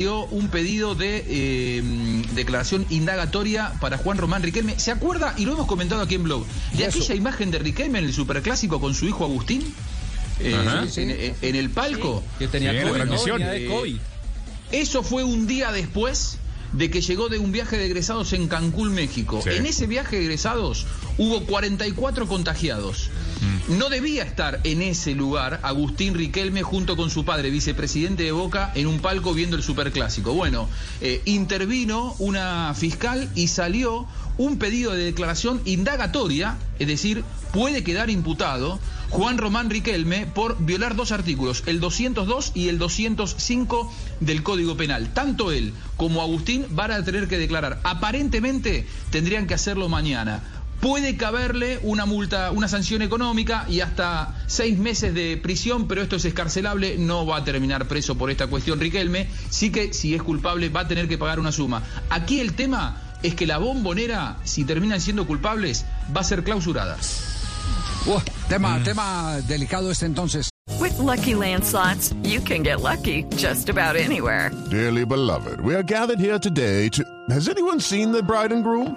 Dio un pedido de eh, declaración indagatoria para Juan Román Riquelme. ¿Se acuerda? Y lo hemos comentado aquí en blog. De aquella imagen de Riquelme en el superclásico con su hijo Agustín. eh, en, el palco. Que tenía transmisión. De COVID. Eso fue un día después de que llegó de un viaje de egresados en Cancún, México. Sí. En ese viaje de egresados hubo 44 contagiados. No debía estar en ese lugar Agustín Riquelme junto con su padre, vicepresidente de Boca, en un palco viendo el superclásico. Bueno, eh, intervino una fiscal y salió un pedido de declaración indagatoria, es decir, puede quedar imputado Juan Román Riquelme por violar dos artículos, el 202 y el 205 del Código Penal. Tanto él como Agustín van a tener que declarar. Aparentemente tendrían que hacerlo mañana. Puede caberle una multa, una sanción económica y hasta seis meses de prisión, pero esto es escarcelable, no va a terminar preso por esta cuestión Riquelme, sí que si es culpable va a tener que pagar una suma. Aquí el tema es que la bombonera, si terminan siendo culpables, va a ser clausurada. Uh, tema, tema delicado este entonces. With Lucky Land slots, you can get lucky just about anywhere. Dearly beloved, we are gathered here today to. Has anyone seen the bride and groom?